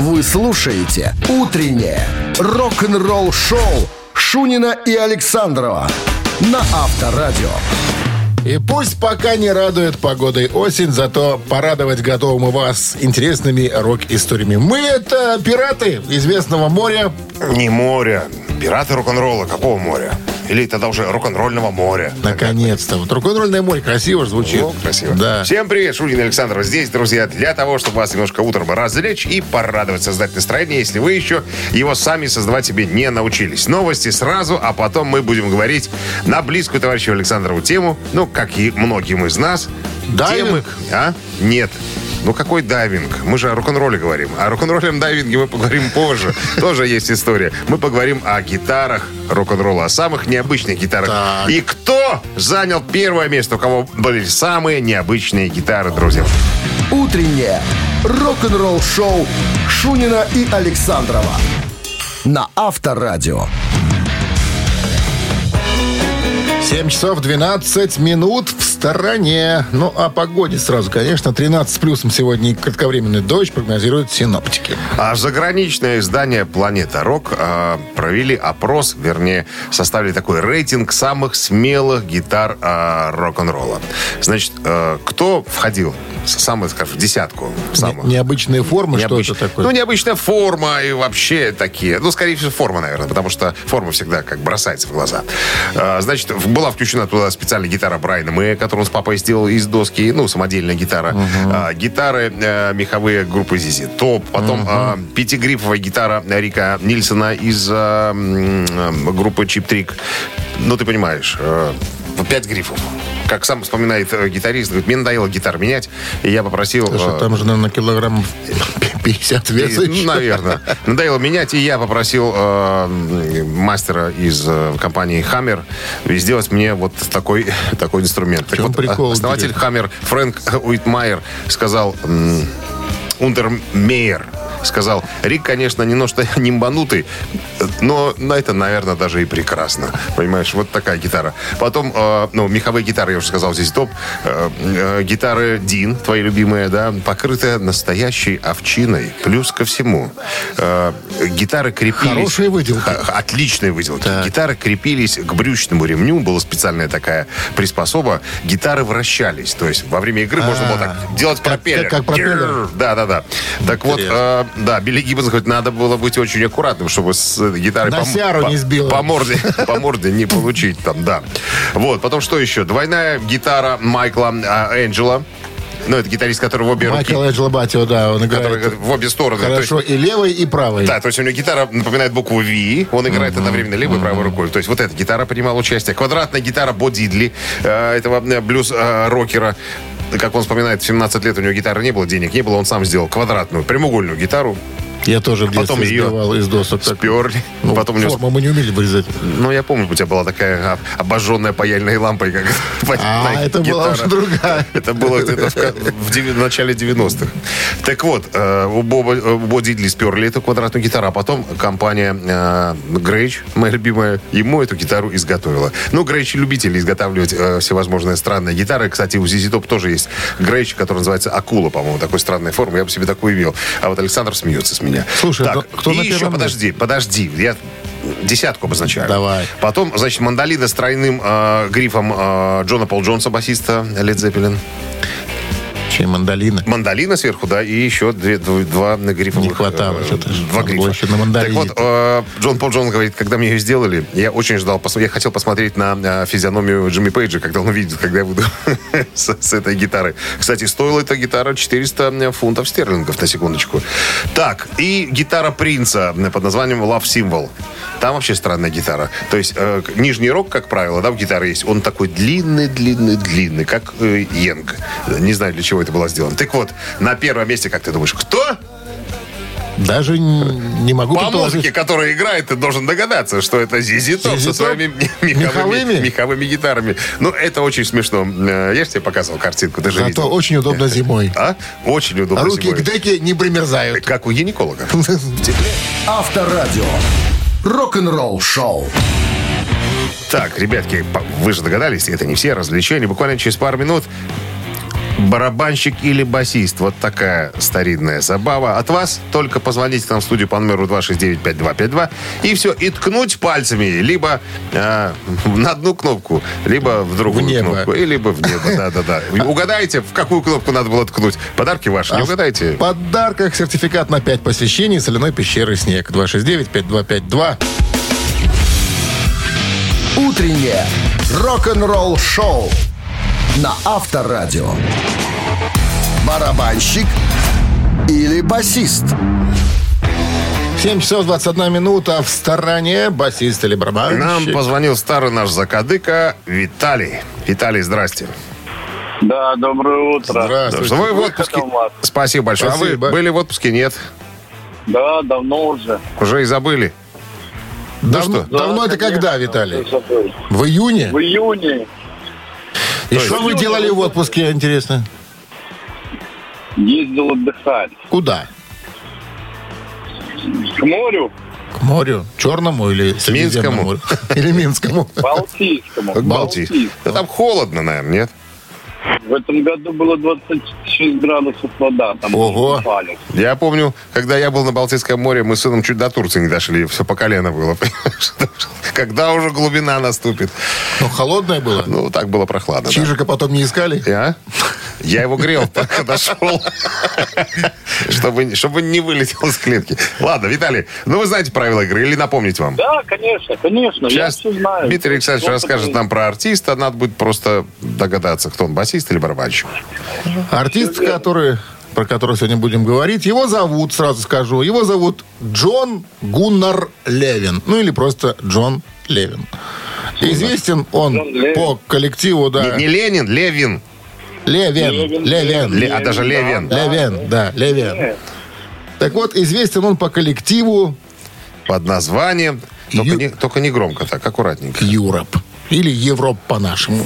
Вы слушаете «Утреннее рок-н-ролл-шоу» Шунина и Александрова на Авторадио. И пусть пока не радует погодой осень, зато порадовать готовы мы вас интересными рок-историями. Мы это пираты известного моря. Не моря. Пираты рок-н-ролла. Какого моря? Или тогда уже рок-н-ролльного моря. Наконец-то. Вот рок-н-ролльное море красиво звучит. О, красиво. Да. Всем привет, Шунин Александр здесь, друзья, для того, чтобы вас немножко утром развлечь и порадовать, создать настроение, если вы еще его сами создавать себе не научились. Новости сразу, а потом мы будем говорить на близкую товарищу Александрову тему, ну, как и многим из нас. Дайвинг? Темы, а? Нет. Ну какой дайвинг? Мы же о рок-н-ролле говорим. О рок-н-ролле дайвинге мы поговорим позже. Тоже есть история. Мы поговорим о гитарах рок-н-ролла, о самых необычных гитарах. Так. И кто занял первое место, у кого были самые необычные гитары, друзья. «Утреннее рок-н-ролл-шоу» Шунина и Александрова на Авторадио. 7 часов 12 минут в стороне. Ну, о погоде сразу, конечно. 13 с плюсом сегодня и кратковременный дождь прогнозируют синоптики. А заграничное издание «Планета Рок» э, провели опрос, вернее, составили такой рейтинг самых смелых гитар э, рок-н-ролла. Значит, э, кто входил самый, скажем, в десятку? Самых? Не- необычные формы, что Необыч- это такое? Ну, необычная форма и вообще такие. Ну, скорее всего, форма, наверное, потому что форма всегда как бросается в глаза. А, Значит, была включена туда специальная гитара Брайана Мэя, которую он с папой сделал из доски, ну, самодельная гитара. А, Гитары э, меховые группы Зизи Топ. Потом а, пятигрифовая гитара Рика Нильсона из а, э, группы Чип Трик. Ну, ты понимаешь, э, пять грифов. Как сам вспоминает э, гитарист, говорит, мне надоело гитар менять, и я попросил... Слушай, э, там же, наверное, килограмм 50 веса и, еще. наверное. Надоело менять, и я попросил э, мастера из э, компании Hammer сделать мне вот такой, такой инструмент. Так чем вот, прикол, основатель? Hammer Фрэнк Уитмайер сказал, Ундермейер сказал, Рик, конечно, немножко нимбанутый, но на это, наверное, даже и прекрасно. Понимаешь, вот такая гитара. Потом, э, ну, меховые гитары, я уже сказал, здесь топ. Э, э, гитары Дин, твои любимые, да, покрытые настоящей овчиной. Плюс ко всему, э, гитары крепились... Хорошие выделки. Отличные выделки. Так. Гитары крепились к брючному ремню, была специальная такая приспособа. Гитары вращались, то есть во время игры можно было так делать Как- пропеллер. как- как пропеллер. Да, да, да. Так вот, э, да, Билли Гиббонс говорит, надо было быть очень аккуратным, чтобы с э, гитарой На по, сяру по- не сбила. по морде, по морде не получить там, да. Вот, потом что еще? Двойная гитара Майкла э, Энджела. Ну, это гитарист, который в обе руки, Майкл Батио, да, он который играет в обе стороны. То есть- хорошо и левой, и правой. да, то есть у него гитара напоминает букву V, он играет одновременно левой и правой рукой. То есть вот эта гитара принимала участие. Квадратная гитара Бо Дидли, э, этого э, блюз-рокера. Как он вспоминает, в 17 лет у него гитары не было, денег не было, он сам сделал квадратную, прямоугольную гитару. Я тоже в детстве Потом ее сбивал из досок. так. Сперли. Ну, Потом форму мы не умели вырезать. Ну, я помню, у тебя была такая об- обожженная паяльной лампой, как А, это была уже другая. Это было где-то в, в в начале 90-х. Так вот, э, у Боба, у Бо Дидли сперли эту квадратную гитару, а потом компания э, Грейч, моя любимая, ему эту гитару изготовила. Ну, Грейч любители изготавливать э, всевозможные странные гитары. Кстати, у ZZ Top тоже есть Грейч, который называется Акула, по-моему, такой странной формы. Я бы себе такую имел. А вот Александр смеется с меня. Слушай, так, ну, кто и на еще, подожди, подожди. Я десятку обозначаю. Давай. Потом, значит, мандолина с тройным э, грифом э, Джона Пол Джонса, басиста Лед Зеппелин. Чей мандолина. Мандолина сверху, да, и еще две, дв- два на грифовых, Не хватало э. Два грифа. еще на мандолине. Так вот, э, Джон Пол Джонс говорит, когда мне ее сделали, я очень ждал, я хотел посмотреть на э, физиономию Джимми Пейджа, когда он увидит, когда я буду с, с этой гитарой. Кстати, стоила эта гитара 400 фунтов стерлингов, на секундочку. Так, и гитара Принца э, под названием Love Symbol. Там вообще странная гитара. То есть э, нижний рог, как правило, да, в гитаре есть, он такой длинный, длинный, длинный, как э, Йенг. Не знаю, для чего это было сделано. Так вот, на первом месте, как ты думаешь, кто? Даже не могу По музыке, которая играет, ты должен догадаться, что это Зизи Топ со своими ми- меховыми, Меховыми? меховыми гитарами. Ну, это очень смешно. Э, Я же тебе показывал картинку, ты же Зато видел. очень удобно зимой. А? Очень удобно Руки зимой. к деке не примерзают. Как у гинеколога. Авторадио. Рок-н-ролл шоу. Так, ребятки, вы же догадались, это не все развлечения. Буквально через пару минут барабанщик или басист. Вот такая старинная забава. От вас только позвоните нам в студию по номеру 269-5252 и все, и ткнуть пальцами либо э, на одну кнопку, либо в другую В небо. кнопку, и либо в небо. Да-да-да. Угадайте, в какую кнопку надо было ткнуть. Подарки ваши, не А угадайте? В подарках сертификат на 5 посещений соляной пещеры «Снег». 269-5252. Утреннее рок-н-ролл-шоу на Авторадио. Барабанщик или басист? 7 часов 21 минута в стороне. Басист или барабанщик. Нам позвонил старый наш закадыка Виталий. Виталий, здрасте. Да, доброе утро. Здравствуйте. Вы в отпуске? Спасибо большое. А Спасибо. вы были в отпуске? Нет. Да, давно уже. Уже и забыли. Давно, что? давно Да, это когда, Виталий? В июне? В июне И что вы делали в отпуске, интересно? ездил отдыхать. Куда? К морю, К морю? Черному или Минскому. Или Минскому? Балтийскому. Да там холодно, наверное, нет? В этом году было 26 градусов вода. Там Ого. Я помню, когда я был на Балтийском море, мы с сыном чуть до Турции не дошли. Все по колено было. Когда уже глубина наступит. Ну, холодное было? Ну, так было прохладно. да. Чижика потом не искали? Я? Я его грел, пока дошел. Чтобы, чтобы не вылетел из клетки. Ладно, Виталий, ну вы знаете правила игры или напомнить вам? Да, конечно, конечно. Сейчас я все знаю. Дмитрий Александрович расскажет нам про артиста. Надо будет просто догадаться, кто он, басист или барабанщик. Артист, который, про которого сегодня будем говорить, его зовут, сразу скажу, его зовут Джон Гуннар Левин. Ну или просто Джон Левин. Известен он Левин. по коллективу, да. Не, не Ленин, Левин. Левин, Левин, Левин. Ле- а даже Левин. да, Левин, да, Левин. Так вот, известен он по коллективу Под названием. Только, Ю- не, только не громко так, аккуратненько. Europe. Или Европ по-нашему.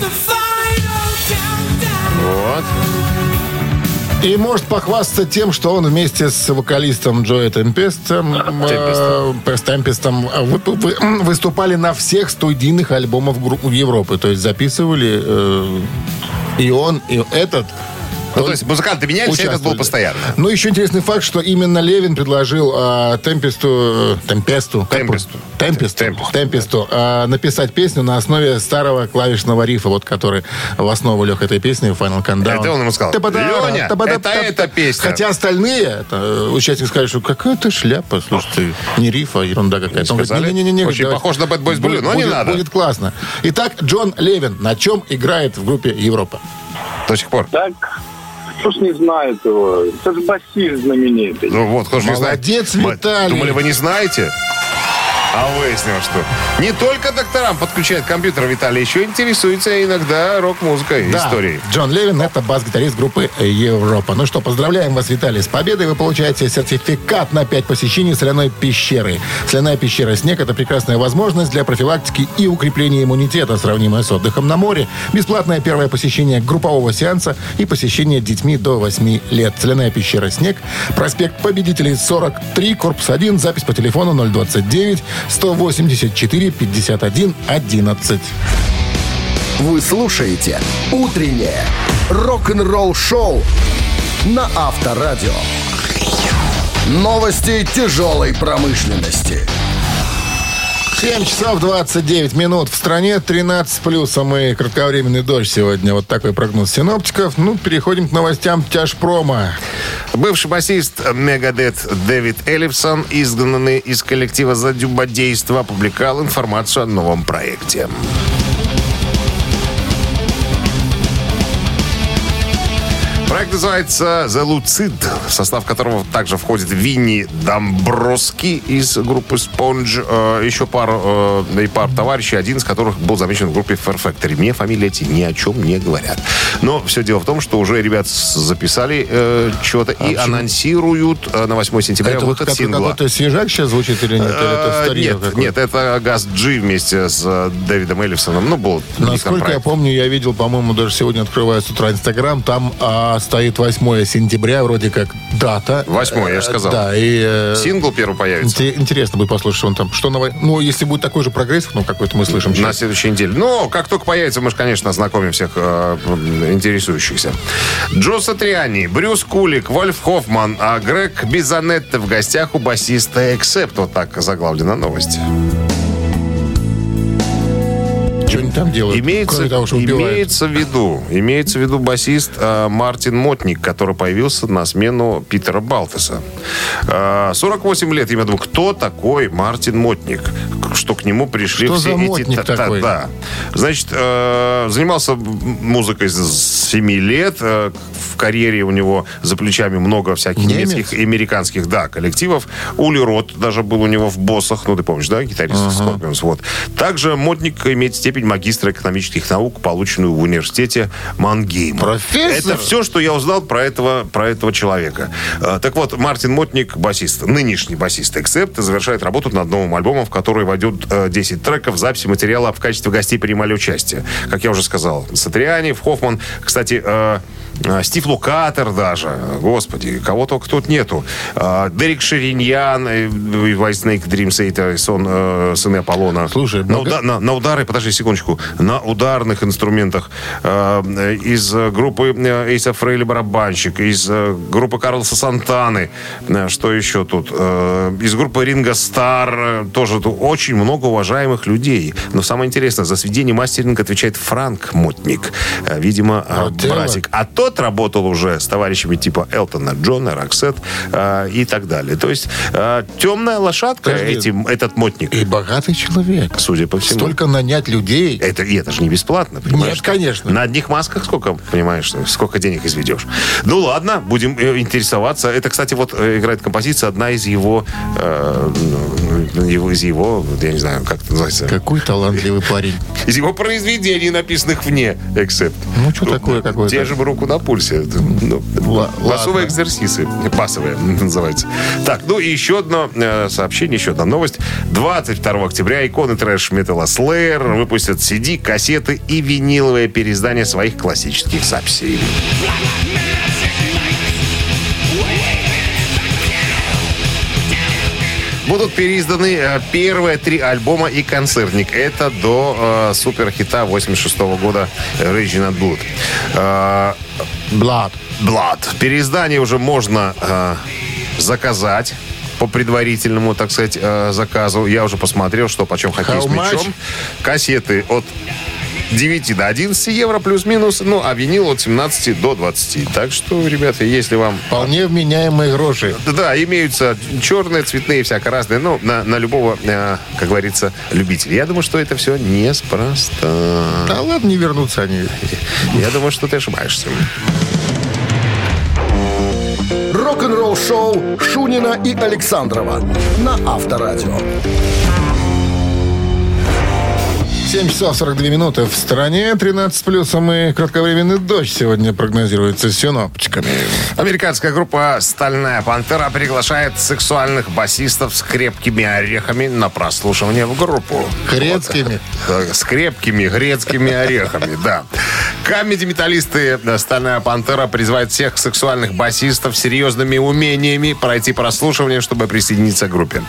Вот. И может похвастаться тем, что он вместе с вокалистом Джои Темпестом, э, Темпестом вы- вы- выступали на всех студийных альбомах Европы. То есть записывали э, и он, и этот. Ну, то есть музыканты менялись, а этот был постоянно. Ну, еще интересный факт, что именно Левин предложил э, Темпесту, э, Темпесту, Темпесту. Темпесту, Темпесту. Темпесту, э, написать песню на основе старого клавишного рифа, вот который в основу лег этой песни Final Countdown. Это он ему сказал, «Леня, это та-та». эта песня. Хотя остальные э, участники сказали, что какая-то шляпа, слушайте, не риф, а ерунда какая-то. Он говорит, не-не-не, Очень похож на Bad Boys Blue, но не надо. Будет классно. Итак, Джон Левин на чем играет в группе Европа? До сих пор. Так, кто ж не знает его? Это же басист знаменитый. Ну вот, кто же не знает. Молодец, Виталий. Думали, вы не знаете? А выяснилось, что не только докторам подключает компьютер Виталий, еще интересуется иногда рок-музыкой, Да, историей. Джон Левин – это бас-гитарист группы Европа. Ну что, поздравляем вас, Виталий, с победой. Вы получаете сертификат на 5 посещений соляной пещеры. Соляная пещера «Снег» – это прекрасная возможность для профилактики и укрепления иммунитета, сравнимая с отдыхом на море. Бесплатное первое посещение группового сеанса и посещение детьми до 8 лет. Соляная пещера «Снег», проспект Победителей 43, корпус 1, запись по телефону 029 184 51 11. Вы слушаете «Утреннее рок-н-ролл-шоу» на Авторадио. Новости тяжелой промышленности. 7 часов 29 минут. В стране 13 с плюсом и кратковременный дождь сегодня. Вот такой прогноз синоптиков. Ну, переходим к новостям тяжпрома. Бывший басист Мегадет Дэвид Эллифсон, изгнанный из коллектива за дюбодейство, опубликовал информацию о новом проекте. Проект называется «The Lucid», в состав которого также входит Винни Домброски из группы Sponge, э, еще пара, э, и пар товарищей, один из которых был замечен в группе Fair Factory. Мне фамилии эти ни о чем не говорят. Но все дело в том, что уже ребят записали э, что-то и анонсируют э, на 8 сентября Это выход как- сингла. какой-то свежак сейчас звучит или нет? Или это Э, старье Нет, нет, это Газ Джи вместе с э, Дэвидом Эллифсоном. Ну, был Насколько я помню, я видел, по-моему, даже сегодня открывая с утра Инстаграм, там а, стоит стоит 8 сентября, вроде как дата. 8, я же сказал. Да, и... э, Сингл первый появится. инте- Интересно будет послушать, он там... Что новое? Ну, если будет такой же прогресс, ну, какой-то мы слышим На следующей неделе. Но как только появится, мы же, конечно, ознакомим всех э, интересующихся. Джо Сатриани, Брюс Кулик, Вольф Хоффман, а Грег Бизанетте в гостях у басиста Эксепт. Вот так заглавлена новость. Они там делают? Имеется, Кроме того, что убивают. имеется в виду, имеется в виду басист э, Мартин Мотник, который появился на смену Питера Балтеса. Э, 48 лет. Я думаю, кто такой Мартин Мотник? Что к нему пришли Что все за эти... Та- та-? Да. Значит, э, занимался музыкой с 7 лет. Э, в карьере у него за плечами много всяких Немец? немецких и американских, да, коллективов. Ули Рот даже был у него в «Боссах», ну, ты помнишь, да, гитарист Scorpions, вот. Также Мотник имеет степень магистра экономических наук, полученную в университете Мангейма. Профессор? Это все, что я узнал про этого, про этого человека. А, Так вот, Мартин Мотник, басист, нынешний басист Эксепт, завершает работу над новым альбомом, в который войдет э, 10 треков, записи материала в качестве гостей принимали участие. Как я уже сказал, Сатриани, Хоффман, кстати, э, э, Стив Лукатер даже, господи, кого только тут нету. Э, Дерек Шириньян, э, White Snake Dream Theater, сон, э, сыны Аполлона. Слушай, на, уда- на- на удары, подожди секундочку, на ударных инструментах э, из э, группы э, Эйса Фрейли барабанщик, из э, группы Карлоса Сантаны, э, что еще тут, Э, из группы Ринга Стар, э, тоже тут очень много уважаемых людей. Но самое интересное, за сведение мастеринга отвечает Франк Мотник, Э, видимо, э, Вот братик. А тот работал уже с товарищами типа Элтона Джона, Роксет э, и так далее. То есть э, темная лошадка Подожди. этим, этот Мотник, И богатый человек. судя по всему. Столько нанять людей. Это, и это же не бесплатно, понимаешь? Нет, конечно. На одних масках сколько, понимаешь, сколько денег изведешь. Ну ладно, будем э, интересоваться. Это, кстати, вот э, играет композиция, одна из его, э, ну, его из его, я не знаю, как это называется, Какой талантливый парень. из его произведений, написанных вне Эксепт. Ну, что такое какое-то? Держим руку на пульсе. Ну, Ла- басовые экзерсисы. Басовые называется. Так, ну и еще одно э, сообщение, еще одна новость. 22 октября иконы трэш-металла Slayer выпустят CD, кассеты и виниловое переиздание своих классических записей. Будут переизданы э, первые три альбома и концертник. Это до э, суперхита 86 года Raging at Blood. Э, Блад. Blood. Переиздание уже можно э, заказать по предварительному, так сказать, э, заказу. Я уже посмотрел, что почем хоккей с мячом. Кассеты от 9 до 11 евро плюс-минус, ну, а винил от 17 до 20. Так что, ребята, если вам Вполне вменяемые гроши. да, имеются черные, цветные, всяко разные. Ну, на, на любого, э, как говорится, любителя. Я думаю, что это все неспроста. Да ладно, не вернутся они. Я думаю, что ты ошибаешься. Шоу Шунина и Александрова на Авторадио. 7 часов 42 минуты в стране, 13 плюсом и кратковременный дождь сегодня прогнозируется синоптиками. Американская группа «Стальная пантера» приглашает сексуальных басистов с крепкими орехами на прослушивание в группу. Грецкими. Вот. С крепкими грецкими орехами, да. Камеди-металлисты «Стальная пантера» призывают всех сексуальных басистов с серьезными умениями пройти прослушивание, чтобы присоединиться к группе.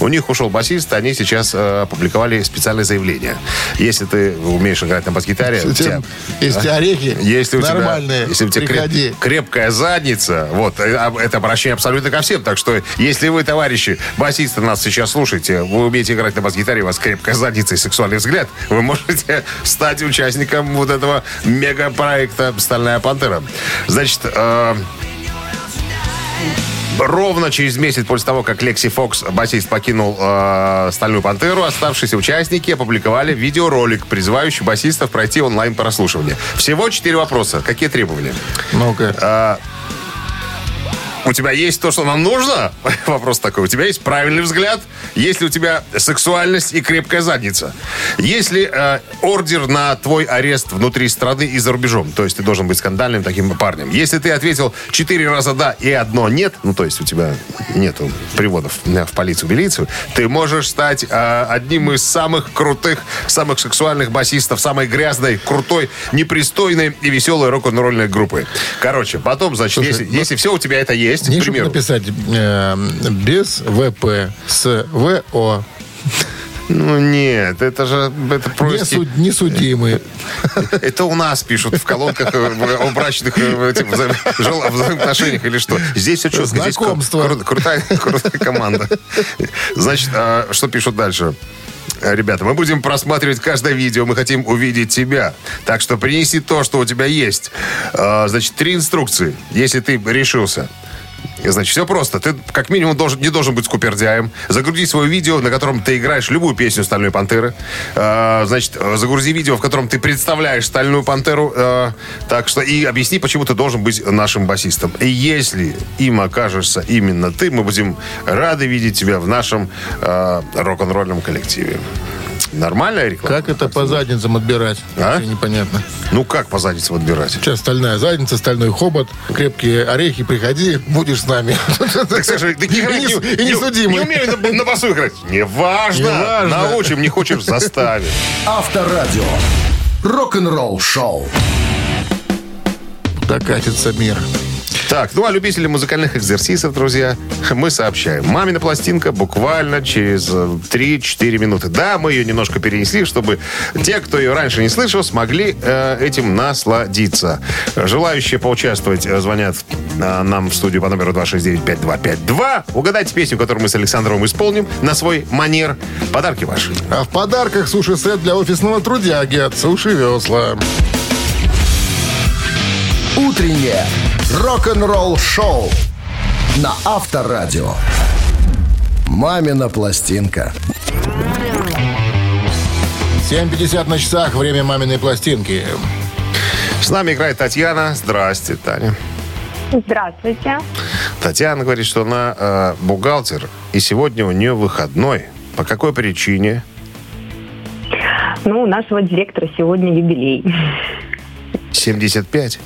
У них ушел басист, они сейчас э, опубликовали специальное заявление. Если ты умеешь играть на бас-гитаре... у тебя- Если орехи если у нормальные, тебя, если у тебя креп- крепкая задница, вот, э, а, это обращение абсолютно ко всем. Так что, если вы, товарищи, басисты нас сейчас слушаете, вы умеете играть на бас-гитаре, у вас крепкая задница и сексуальный взгляд, вы можете стать участником вот этого мегапроекта «Стальная пантера». Значит, э, Ровно через месяц после того, как Лекси Фокс, басист, покинул э, «Стальную пантеру», оставшиеся участники опубликовали видеоролик, призывающий басистов пройти онлайн-прослушивание. Всего четыре вопроса. Какие требования? Ну-ка. А, у тебя есть то, что нам нужно? Вопрос такой. У тебя есть правильный взгляд? Есть ли у тебя сексуальность и крепкая задница? Есть ли э, ордер на твой арест внутри страны и за рубежом? То есть ты должен быть скандальным таким парнем. Если ты ответил четыре раза да и одно нет, ну то есть у тебя нету приводов в полицию, милицию, ты можешь стать э, одним из самых крутых, самых сексуальных басистов, самой грязной, крутой, непристойной и веселой рок-н-ролльной группы. Короче, потом, значит, Слушай, если, ну, если все у тебя это есть, не чтобы написать э, без ВП с ВО. Ну нет, это же это просто... Не, суд, не судимые. Это у нас пишут в колонках э, о брачных э, взаимоотношениях или что. Здесь все четко. Знакомство. Здесь крутая, крутая команда. Значит, а, что пишут дальше? Ребята, мы будем просматривать каждое видео, мы хотим увидеть тебя. Так что принеси то, что у тебя есть. Значит, три инструкции, если ты решился. Значит, все просто. Ты как минимум должен, не должен быть скупердяем. Загрузи свое видео, на котором ты играешь любую песню «Стальной пантеры». Э, значит, загрузи видео, в котором ты представляешь «Стальную пантеру». Э, так что и объясни, почему ты должен быть нашим басистом. И если им окажешься именно ты, мы будем рады видеть тебя в нашем э, рок-н-ролльном коллективе. Нормальная реклама? Как это по задницам отбирать? А? Вообще непонятно. Ну, как по задницам отбирать? Сейчас стальная задница, стальной хобот, крепкие орехи, приходи, будешь с нами. Так скажи, ты не, не, не, не, судимый. Не умею на, на басу играть. Неважно. Неважно. Научим, не хочешь, заставим. Авторадио. Рок-н-ролл шоу. Докатится мир. Так, ну а любители музыкальных экзерсисов, друзья, мы сообщаем. Мамина пластинка буквально через 3-4 минуты. Да, мы ее немножко перенесли, чтобы те, кто ее раньше не слышал, смогли э, этим насладиться. Желающие поучаствовать э, звонят э, нам в студию по номеру 269-5252. Угадайте песню, которую мы с Александровым исполним на свой манер. Подарки ваши. А в подарках суши-сет для офисного трудяги от Суши Весла. Утреннее рок-н-ролл-шоу на Авторадио. «Мамина пластинка». 7.50 на часах, время маминой пластинки. С нами играет Татьяна. Здрасте, Таня. Здравствуйте. Татьяна говорит, что она э, бухгалтер, и сегодня у нее выходной. По какой причине? Ну, у нашего директора сегодня юбилей. 75?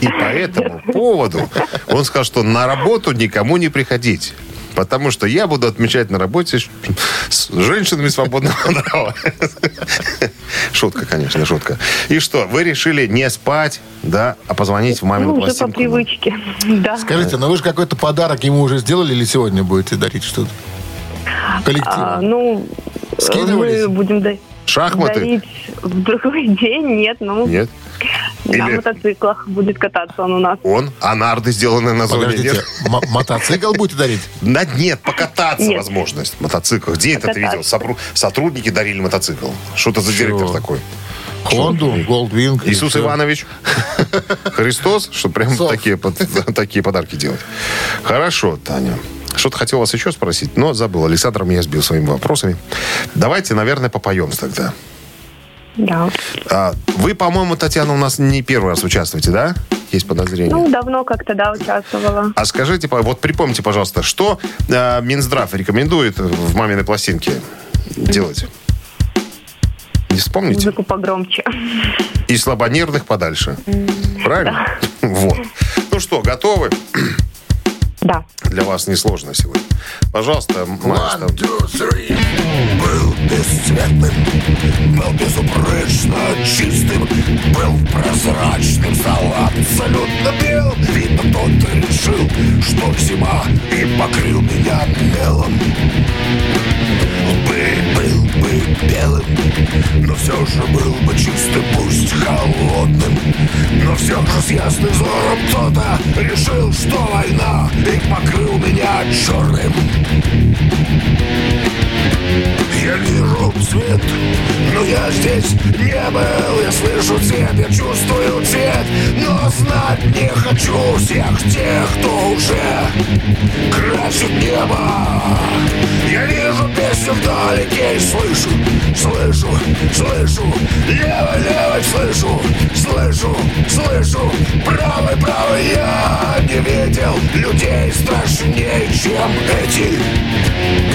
И по этому поводу он сказал, что на работу никому не приходить. Потому что я буду отмечать на работе с женщинами свободного права. Шутка, конечно, шутка. И что, вы решили не спать, да, а позвонить в мамину ну, пластинку? по привычке, да. Скажите, ну вы же какой-то подарок ему уже сделали или сегодня будете дарить что-то? Коллективу? А, ну, мы будем дарить. Шахматы? Дарить в другой день? Нет, ну... Нет? Или... На мотоциклах будет кататься он у нас. Он? А нарды сделаны на зоне, Подождите, нет? мотоцикл будете дарить? На, нет, покататься нет. возможность. Мотоцикл. Где это ты видел? Сотрудники дарили мотоцикл. Что это за директор такой? Хонду, Голдвинг. Иисус Иванович. Христос, что прям такие, такие подарки делать. Хорошо, Таня. Что-то хотел вас еще спросить, но забыл. Александр меня сбил своими вопросами. Давайте, наверное, попоем тогда. Да. А, вы, по-моему, Татьяна, у нас не первый раз участвуете, да? Есть подозрение? Ну, давно как-то, да, участвовала. А скажите, вот припомните, пожалуйста, что э, Минздрав рекомендует в «Маминой пластинке» делать? Не вспомните? Музыку погромче. И слабонервных подальше. Правильно? Да. Вот. Ну что, готовы? Да. Для вас несложно сегодня. Пожалуйста, One, two, three. Был бесцветным, был безупречно чистым, был прозрачным, стал абсолютно бел. Видно, кто-то решил, что зима, и покрыл меня мелом. Бы, был бы белым, но все же был бы чистым, пусть холодным. Но все же с ясным взором кто-то решил, что война и покрыл меня черным. Я вижу свет. Но я здесь не был. Я слышу цвет, я чувствую цвет. Но знать не хочу всех тех, кто уже Красит небо. Я вижу песню вдалеке и слышу Слышу, слышу. Левой, левой слышу Слышу, слышу. Правой, правой я не видел Людей страшнее, чем эти.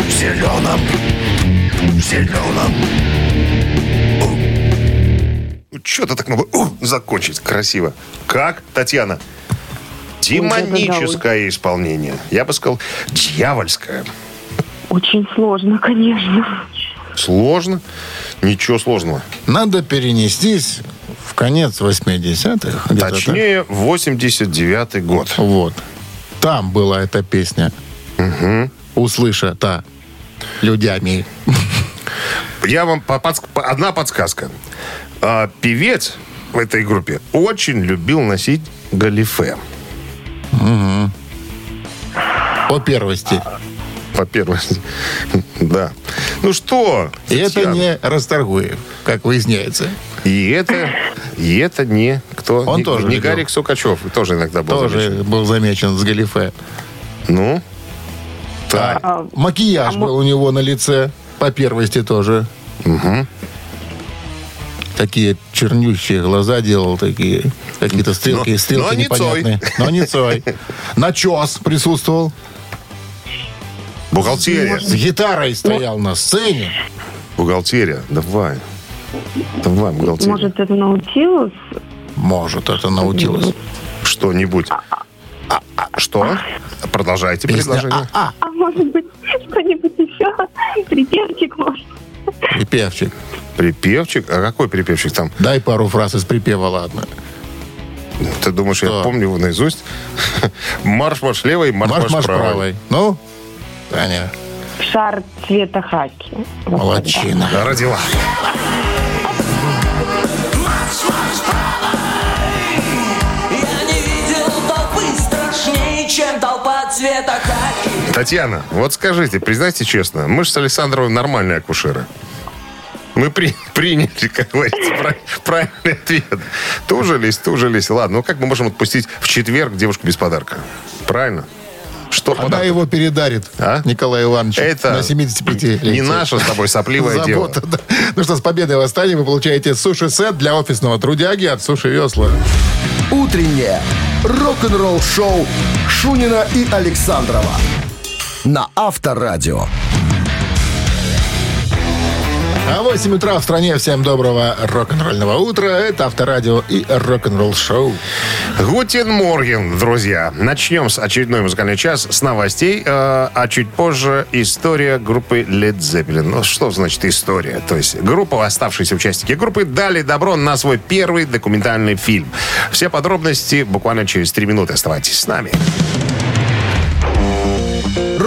В зеленом Что-то так надо у, закончить красиво. Как, Татьяна? Демоническое исполнение. Я бы сказал, дьявольское. Очень сложно, конечно. Сложно? Ничего сложного. Надо перенестись в конец 80-х. где-то Точнее, 89-й год. Вот. Там была эта песня. Услыша та людьми. Я вам подск- одна подсказка. А, певец в этой группе очень любил носить галифе. По первости. По первости. Да. Ну что? И это не Расторгуев, как выясняется. И это, и это не кто? Он не, тоже не любил. Гарик Сукачев. Тоже иногда был Тоже замечен. был замечен с галифе. Ну? Так. А, Макияж А был у него на лице. По первости тоже. Такие чернющие глаза делал, такие какие-то стрелки, Но- стрелки но не непонятные. Но не Цой. Начес присутствовал. Бухгалтерия. С гитарой стоял на сцене. Бухгалтерия. Давай. Давай, бухгалтерия. Может, это научилась? Может, это научилось. Что-нибудь. А, а, что? Продолжайте Песня предложение. «А-а» А может быть, что-нибудь еще? Припевчик, может? припевчик. Припевчик? А какой припевчик там? Дай пару фраз из припева, ладно. Ты думаешь, я Что? помню его наизусть? Марш-марш левой, марш-марш Марш-марш правой. правой. Ну, Таня, Шар цвета хаки. Молодчина. Да, родила. Я чем толпа цвета хаки. Татьяна, вот скажите, признайте честно, мы же с Александровой нормальные акушеры. Мы при- приняли, как говорится, прав- правильный ответ. Тужились, тужились. Ладно, ну как мы можем отпустить в четверг девушку без подарка? Правильно? Что Она подарок? его передарит А? Николаю Ивановичу Это на 75 не летие. наша с тобой сопливое дело. Забота, да. Ну что, с победой вас Таня, вы получаете суши-сет для офисного трудяги от Суши Весла. Утреннее рок-н-ролл-шоу Шунина и Александрова на Авторадио. А 8 утра в стране. Всем доброго рок-н-ролльного утра. Это Авторадио и рок-н-ролл шоу. Guten Morgen, друзья. Начнем с очередной музыкальный час с новостей, э, а чуть позже история группы Led Zeppelin. Ну, что значит история? То есть группа, оставшиеся участники группы, дали добро на свой первый документальный фильм. Все подробности буквально через три минуты. Оставайтесь с нами.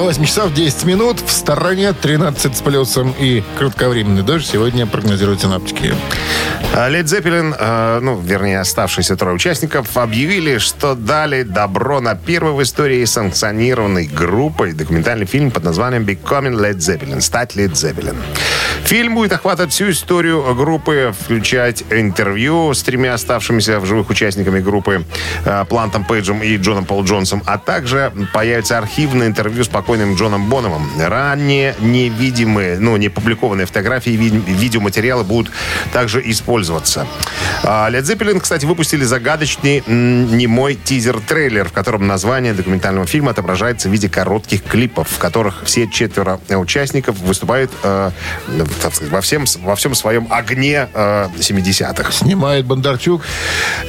8 часов 10 минут. В стороне 13 с плюсом и кратковременный дождь сегодня прогнозируют синаптики. А Led Zeppelin, э, ну, вернее, оставшиеся трое участников, объявили, что дали добро на первый в истории санкционированной группой документальный фильм под названием «Becoming Led Zeppelin» — «Стать Led Zeppelin». Фильм будет охватывать всю историю группы, включать интервью с тремя оставшимися в живых участниками группы э, Плантом Пейджем и Джоном Пол Джонсом, а также появится архивное интервью с покойным Джоном Бономом. Ранее невидимые, ну, не публикованные фотографии и ви- видеоматериалы будут также использоваться. А, Led Zeppelin, кстати, выпустили загадочный м, немой тизер-трейлер, в котором название документального фильма отображается в виде коротких клипов, в которых все четверо э, участников выступают э, сказать, во, всем, во всем своем огне э, 70-х. Снимает Бондарчук.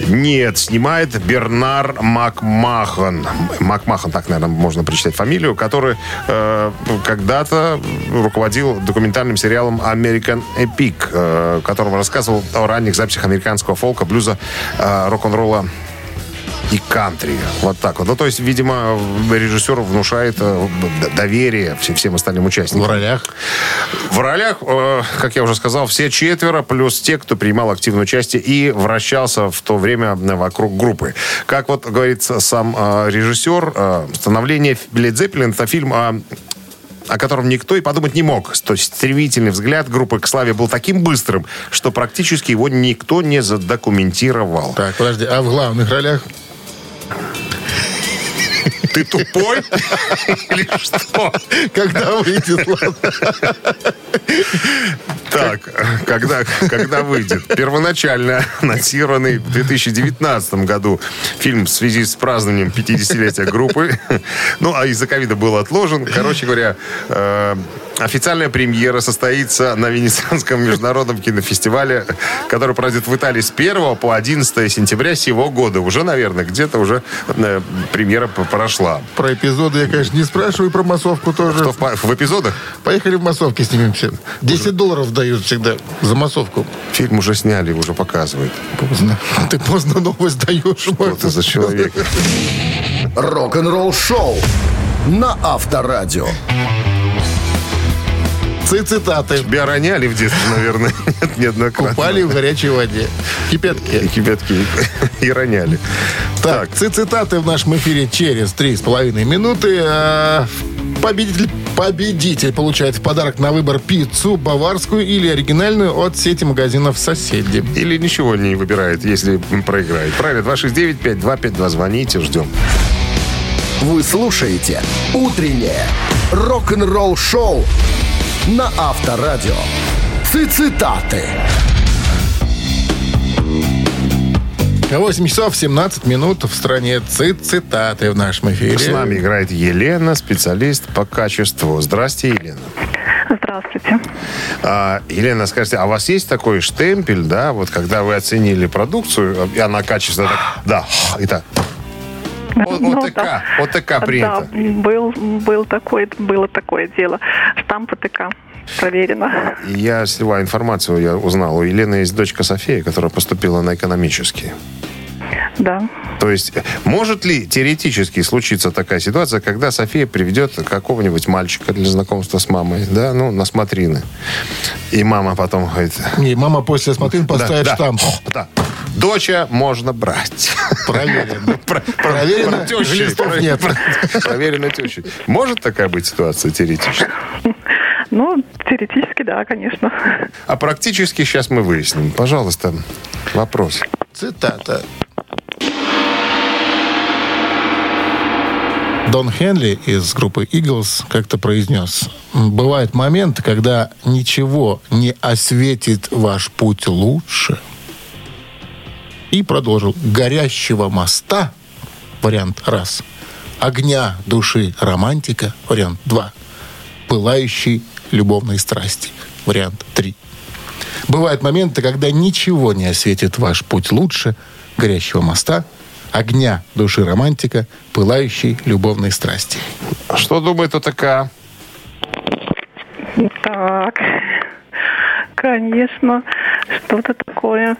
Нет, снимает Бернар Макмахан. Макмахан, так, наверное, можно прочитать фамилию, который э, когда-то руководил документальным сериалом American Epic, э, в котором рассказывал о ранних записях американского фолка, блюза, э, рок-н-ролла и кантри. Вот так вот. Ну, то есть, видимо, режиссер внушает э, доверие всем, остальным В участникам. ролях. В ролях, э, как я уже сказал, все четверо, плюс те, кто принимал активное участие и вращался в то время вокруг группы. Как вот говорит сам э, режиссер, э, становление Лед Зеппелин это фильм о о котором никто и подумать не мог. То есть стремительный взгляд группы к славе был таким быстрым, что практически его никто не задокументировал. Так, подожди, а в главных ролях? Ты тупой? Или что? Когда выйдет, ладно. Так, когда, когда выйдет? Первоначально анонсированный в 2019 году фильм в связи с празднованием 50-летия группы. Ну, а из-за ковида был отложен. Короче говоря, э, официальная премьера состоится на Венецианском международном кинофестивале, который пройдет в Италии с 1 по 11 сентября сего года. Уже, наверное, где-то уже э, премьера прошла. Про эпизоды я, конечно, не спрашиваю, про массовку тоже. Что в, в эпизодах? Поехали в массовке снимемся. 10 долларов дают всегда за массовку. Фильм уже сняли, уже показывают. Поздно. Ты поздно новость даешь. Что ты за человек? Рок-н-ролл шоу на Авторадио. Цитаты. Тебя роняли в детстве, наверное, Нет, неоднократно. Купали в горячей воде. Кипятки. Кипятки и роняли. Так, цитаты в нашем эфире через три с половиной минуты. А, Победитель, победитель получает в подарок на выбор пиццу баварскую или оригинальную от сети магазинов «Соседи». Или ничего не выбирает, если проиграет. Правильно, 269-5252. Звоните, ждем. Вы слушаете «Утреннее рок-н-ролл-шоу» на Авторадио. Цитаты. 8 часов 17 минут в стране цит цитаты в нашем эфире. С нами играет Елена, специалист по качеству. Здрасте, Елена. Здравствуйте. А, Елена, скажите, а у вас есть такой штемпель, да, вот когда вы оценили продукцию, и она качественно так, да, и так. О- Ну, ОТК, да. ОТК принято. Да, был, был такое, было такое дело. Штамп ПТК проверено. Я сливаю информацию, я узнал. У Елены есть дочка София, которая поступила на экономический. Да. То есть, может ли теоретически случиться такая ситуация, когда София приведет какого-нибудь мальчика для знакомства с мамой, да, ну, на смотрины. И мама потом говорит... И мама после смотрин поставит да, штамп. Да. Доча можно брать. Проверено. Про- про- Проверено, нет. Про- Проверено тещей. Может такая быть ситуация теоретически? Ну, теоретически, да, конечно. А практически сейчас мы выясним. Пожалуйста, вопрос. Цитата. Дон Хенли из группы Eagles как-то произнес, бывают моменты, когда ничего не осветит ваш путь лучше. И продолжил. Горящего моста, вариант раз. Огня души романтика, вариант два. Пылающей любовной страсти, вариант три. Бывают моменты, когда ничего не осветит ваш путь лучше горящего моста, огня души романтика, пылающей любовной страсти. Что думает ОТК? Так. Конечно, что-то такое.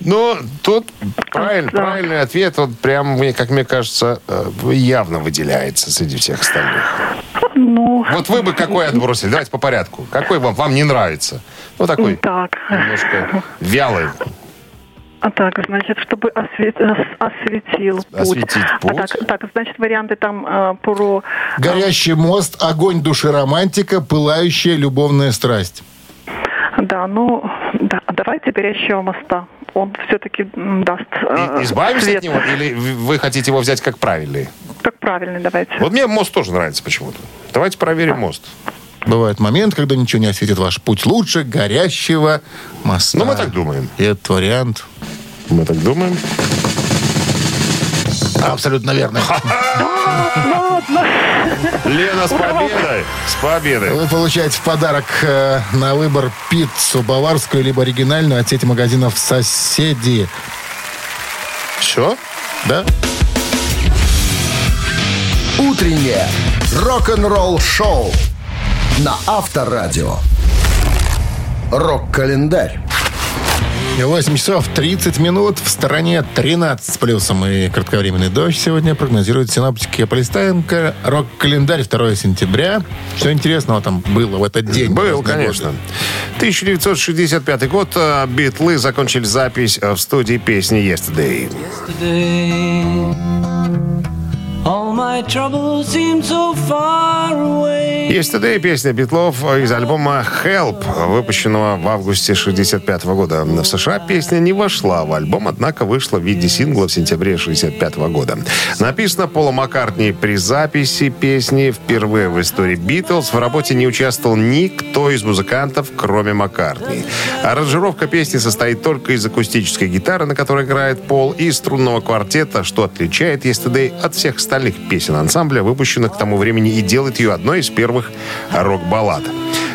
Ну, тут правиль- Да. правильный ответ, он прям, мне, как мне кажется, э, явно выделяется среди всех остальных. Ну, Вот вы бы какой отбросили? Давайте по порядку. Какой вам, вам не нравится? Ну, такой так. немножко вялый. А так, значит, чтобы освет- ос- осветил путь. Осветить А путь. так, так, значит, варианты там э, про... Горящий мост, огонь души романтика, пылающая любовная страсть. Да, ну, да, давайте горящего моста. Он все-таки даст э, И- избавимся свет. от него? Или вы вы хотите его взять как правильный? Как правильный, давайте. Вот мне мост тоже нравится почему-то. Давайте проверим мост. Бывает момент, когда ничего не осветит ваш путь лучше горящего моста. Ну, мы так думаем. И этот вариант Мы так думаем. абсолютно верный. Лена, с победой! С победой! Вы получаете в подарок э, на выбор пиццу баварскую либо оригинальную от сети магазинов «Соседи». Все? Да? Утреннее рок-н-ролл-шоу на Авторадио. Рок-календарь. 8 часов 30 минут. В стороне 13 с плюсом и кратковременный дождь сегодня прогнозируют синоптики. Полистаем-ка рок-календарь 2 сентября. Что интересного там было в этот день? Был, конечно. годы. 1965 год. э, Битлы закончили запись э, в студии песни «Yesterday». Yesterday, «Yesterday» — песня Битлов из альбома «Help», выпущенного в августе 65 года. В США песня не вошла в альбом, однако вышла в виде сингла в сентябре 65 года. Написано Пола Маккартни при записи песни впервые в истории «Битлз». В работе не участвовал никто из музыкантов, кроме Маккартни. Аранжировка песни состоит только из акустической гитары, на которой играет Пол, и струнного квартета, что отличает «Yesterday» от всех остальных песен ансамбля, выпущенных к тому времени, и делает ее одной из первых рок-баллад.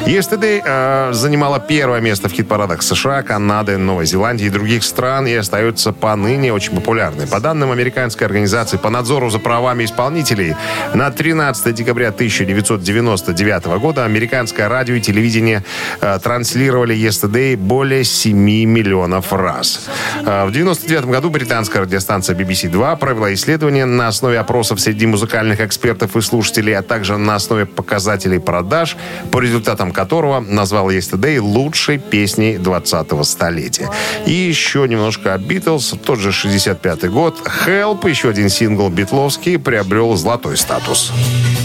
Yesterday э, занимала первое место в хит-парадах США, Канады, Новой Зеландии и других стран и остается поныне очень популярной. По данным Американской организации по надзору за правами исполнителей, на 13 декабря 1999 года американское радио и телевидение э, транслировали Yesterday более 7 миллионов раз. Э, в 1999 году британская радиостанция BBC 2 провела исследование на основе опросов среди музыкальных экспертов и слушателей, а также на основе показателей продаж, по результатам которого назвал Yesterday лучшей песней 20-го столетия. И еще немножко о Битлз. Тот же 65-й год. Help, еще один сингл битловский, приобрел золотой статус.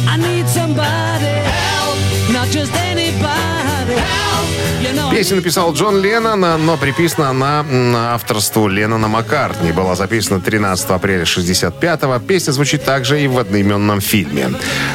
I need somebody help, not just anybody Песню написал Джон Леннон, но приписана она на авторству Леннона Маккартни. Была записана 13 апреля 65-го. Песня звучит также и в одноименном фильме.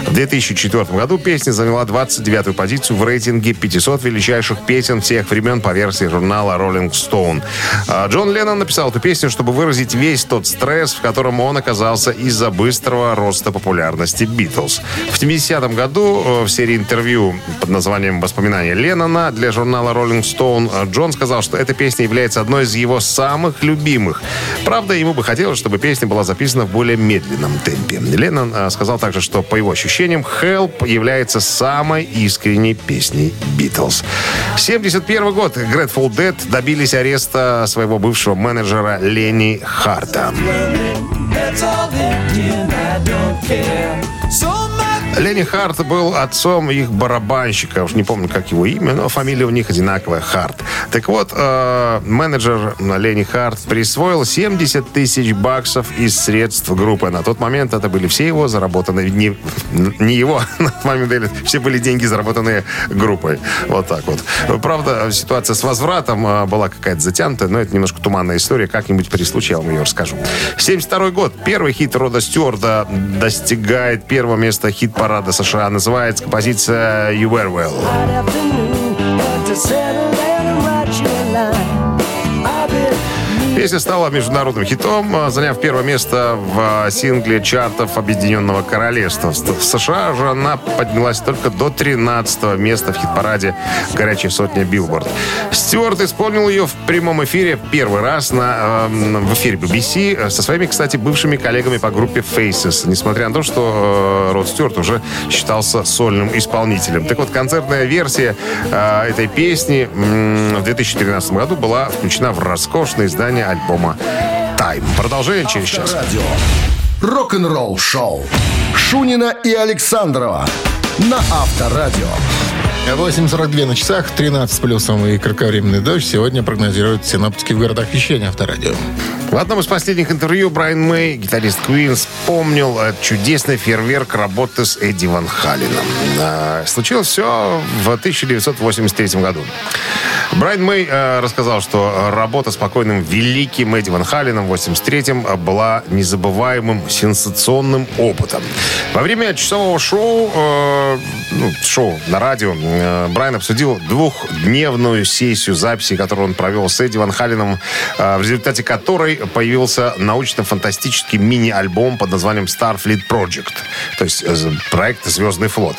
В 2004 году песня заняла 29-ю позицию в рейтинге 500 величайших песен всех времен по версии журнала Rolling Stone. А Джон Леннон написал эту песню, чтобы выразить весь тот стресс, в котором он оказался из-за быстрого роста популярности Битлз. В 70-м году э, в серии интервью под названием «Воспоминания Леннона» для журнала Rolling Stone Джон сказал, что эта песня является одной из его самых любимых. Правда, ему бы хотелось, чтобы песня была записана в более медленном темпе. Леннон э, сказал также, что по его ощущениям «Help» является самой искренней песней Битлз. 71 год. Grateful Dead добились ареста своего бывшего менеджера Ленни Харта. Ленни Харт был отцом их барабанщика. Уж не помню, как его имя, но фамилия у них одинаковая, Харт. Так вот, э, менеджер Ленни Харт присвоил 70 тысяч баксов из средств группы. На тот момент это были все его заработанные... Не, не его, на самом деле, все были деньги, заработанные группой. Вот так вот. Правда, ситуация с возвратом э, была какая-то затянутая, но это немножко туманная история. Как-нибудь при случае я вам ее расскажу. 72 год. Первый хит Рода Стюарда достигает первого места хит-парада США. Называется композиция «You Were Well». Песня стала международным хитом, а, заняв первое место в а, сингле чартов Объединенного Королевства. В США же она поднялась только до 13 места в хит-параде «Горячая сотня Billboard». Стюарт исполнил ее в прямом эфире первый раз на, э, в эфире BBC э, со своими, кстати, бывшими коллегами по группе Faces, несмотря на то, что э, Род Стюарт уже считался сольным исполнителем. Так вот, концертная версия э, этой песни м, в 2013 году была включена в роскошное издание альбома «Time». Продолжение через час. Радио. Рок-н-ролл шоу. Шунина и Александрова на Авторадио. 8.42 на часах, 13 с плюсом и кратковременный дождь. Сегодня прогнозируют синоптики в городах вещания авторадио. В одном из последних интервью Брайан Мэй, гитарист Queen, вспомнил чудесный фейерверк работы с Эдди Ван Халленом. А, Случилось все в 1983 году. Брайан Мэй э, рассказал, что работа с покойным великим Эдди Ван Халленом в 83-м была незабываемым сенсационным опытом. Во время часового шоу, э, ну, шоу на радио, э, Брайан обсудил двухдневную сессию записи, которую он провел с Эдди Ван Халленом, э, в результате которой появился научно-фантастический мини-альбом под названием Starfleet Project, то есть э, проект «Звездный флот».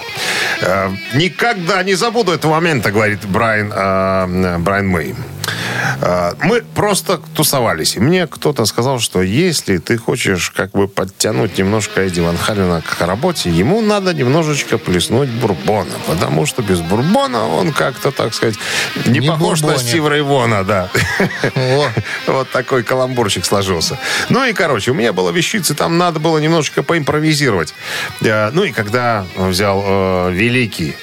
Э, Никогда не забуду этого момента, говорит Брайан. Э, Брайан Мэй. Э, Мы просто тусовались. И мне кто-то сказал, что если ты хочешь как бы подтянуть немножко Эдди Ван Халена к работе, ему надо немножечко плеснуть бурбона. Потому что без бурбона он как-то, так сказать, не, Не похож на бурбонит. Стива Рейвона, да. Вот такой каламбурчик сложился. Ну и, короче, у меня было вещицы, там надо было немножечко поимпровизировать. Э, Ну и когда взял э, великий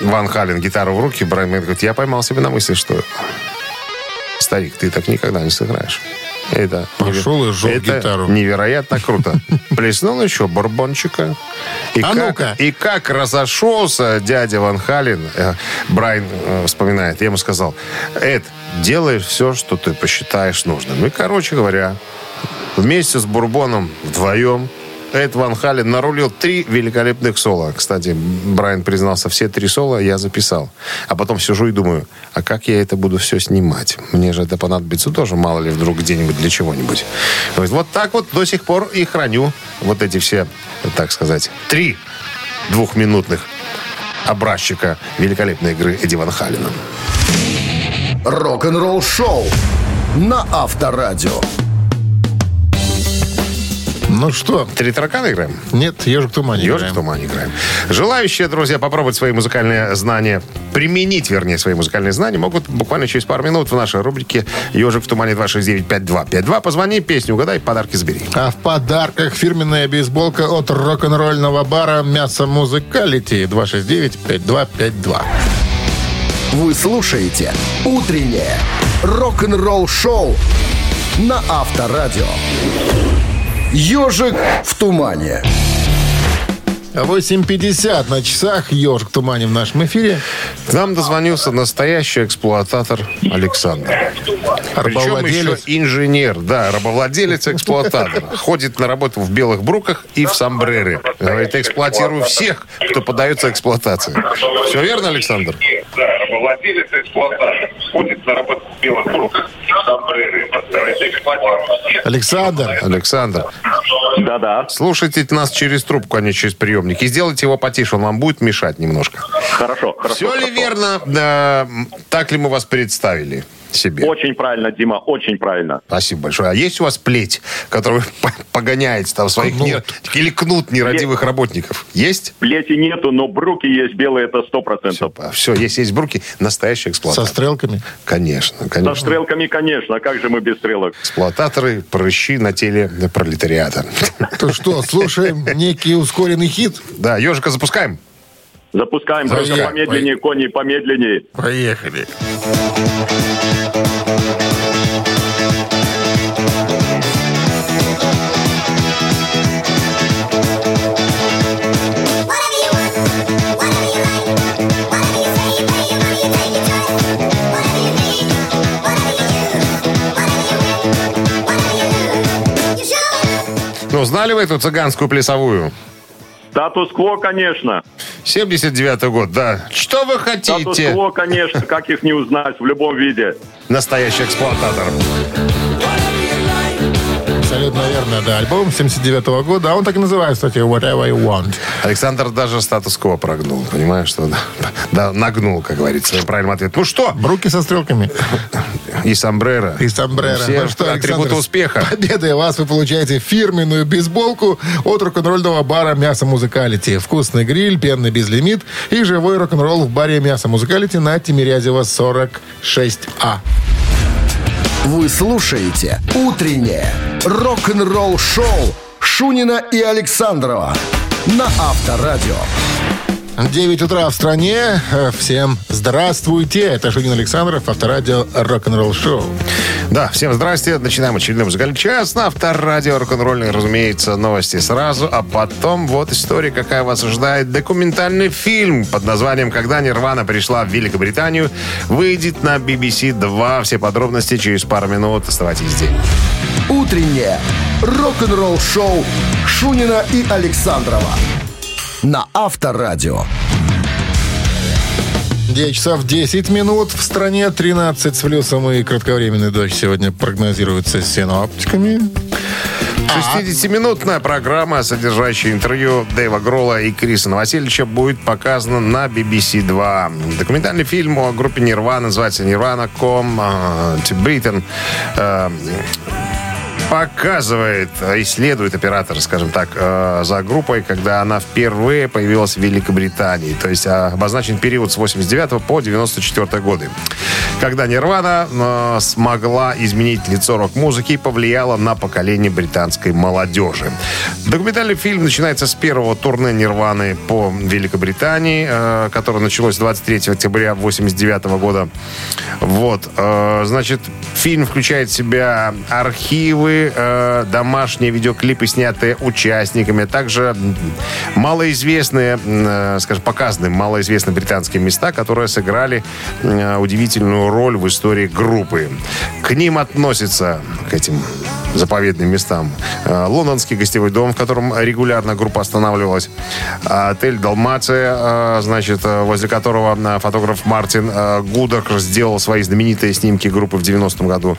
Ван Хален гитару в руки, Брайан Мэй говорит, я поймал себя на мысли, что старик, ты так никогда не сыграешь. Это, Пошел и сжег это гитару. невероятно круто. Плеснул еще бурбончика. И, А как, ну-ка. и как разошелся дядя Ван Хален, э, Брайан э, вспоминает, я ему сказал, Эд, делай все, что ты посчитаешь нужным. И, короче говоря, вместе с Бурбоном вдвоем Эд Ван Хален нарулил три великолепных соло. Кстати, Брайан признался, все три соло я записал. А потом сижу и думаю, а как я это буду все снимать? Мне же это понадобится тоже, мало ли, вдруг где-нибудь для чего-нибудь. Вот так вот до сих пор и храню вот эти все, так сказать, три двухминутных образчика великолепной игры Эдди Ван Халена. Рок-н-ролл шоу на Авторадио. Ну что, Три таракана играем? нет, ежик в тумане Ежик играем. в тумане играем. Желающие, друзья, попробовать свои музыкальные знания, применить, вернее, свои музыкальные знания, могут буквально через пару минут в нашей рубрике «Ежик в тумане 269-5252». Позвони, песню угадай, подарки забери. А в подарках фирменная бейсболка от рок-н-ролльного бара «Мясо Музыкалити» 269-5252. Вы слушаете «Утреннее рок-н-ролл-шоу» на Авторадио. «Ежик в тумане». 8.50 на часах. Ежик в тумане в нашем эфире. К нам дозвонился настоящий эксплуататор Александр. Причем еще Рабовладелец. инженер, да, рабовладелец-эксплуататор. Ходит на работу в белых бруках и в сомбрере. Говорит, эксплуатирую всех, кто подается эксплуатации. Все верно, Александр? Да, рабовладелец эксплуататор. Работу в белых бруках. Александр, Александр, Да-да, слушайте нас через трубку, а не через приемник. И сделайте его потише, он вам будет мешать немножко. хорошо, хорошо. Все ли хорошо. верно? Да, так ли мы вас представили себе? Очень правильно, Дима, очень правильно. Спасибо большое. А есть у вас плеть, которую вы погоняете там своих Кнут. не- или кнут нерадивых работников? Есть? Плети нету, но бруки есть белые, это сто процентов. Все, есть, есть бруки, настоящий со эксплуататор. стрелками. Конечно, Со конечно. стрелками, конечно, а как же мы без стрелок? Эксплуататоры, прыщи на теле пролетариата. То что, слушаем некий ускоренный хит? Да, ежика запускаем. Запускаем, только Поехали. помедленнее, кони, помедленнее. Поехали. Ну, знали вы эту цыганскую плясовую? Статус-кво, конечно. 79-й год, да. Что вы хотите? Статус-кво, конечно, как их не узнать в любом виде. Настоящий эксплуататор. Абсолютно верно, да. Альбом 79 года, а он так и называется, кстати, Whatever You Want. Александр даже статус-кво прогнул, понимаешь, что да, нагнул, как говорится, своим правильным ответом. Ну что? Бруки со стрелками И сомбрero. и сомбреро. Все Ну что, атрибуты успеха. с Победой вас вы получаете фирменную бейсболку от рок-н-ролльного бара «Мясо Музыкалити». Вкусный гриль, пенный безлимит и живой рок-н-ролл в баре «Мясо Музыкалити» на Тимирязева 46А. Вы слушаете «Утреннее рок-н-ролл-шоу» Шунина и Александрова на Авторадио. 9 утра в стране. Э, Всем здравствуйте. Это Шунин Александров, авторадио «Рок-н-ролл шоу». Да, всем здрасте. Начинаем очередной музыкальный час на авторадио рок-н-ролльный, разумеется, новости сразу, а потом вот история, какая вас ожидает. Документальный фильм под названием «Когда Нирвана пришла в Великобританию» выйдет на BBC 2. Все подробности через пару минут. Оставайтесь здесь. Утреннее рок-н-ролл-шоу Шунина и Александрова на Авторадио. 9 часов 10 минут. В стране 13 с плюсом и кратковременный дождь сегодня прогнозируется синоптиками. 60-минутная программа, содержащая интервью Дэйва Гролла и Криса Новосельевича, будет показана на BBC 2. Документальный фильм о группе Нирвана называется «Нирвана Ком Britain». Показывает, исследует оператор, скажем так, э, за группой, когда она впервые появилась в Великобритании. То есть э, обозначен период с 89 по 94 годы. Когда Нирвана смогла изменить лицо рок-музыки и повлияла на поколение британской молодежи. Документальный фильм начинается с первого турне Нирваны по Великобритании, которое началось 23 октября 89 года. Вот, значит, фильм включает в себя архивы, э, домашние видеоклипы, снятые участниками, также малоизвестные, э, скажем, показанные малоизвестные британские места, которые сыграли э, удивительную роль в истории группы. К ним относятся, к этим заповедным местам, э, лондонский гостевой дом, в котором регулярно группа останавливалась, отель Далмация, э, значит, э, возле которого фотограф Мартин Гудок сделал свои знаменитые снимки группы в 90-м году.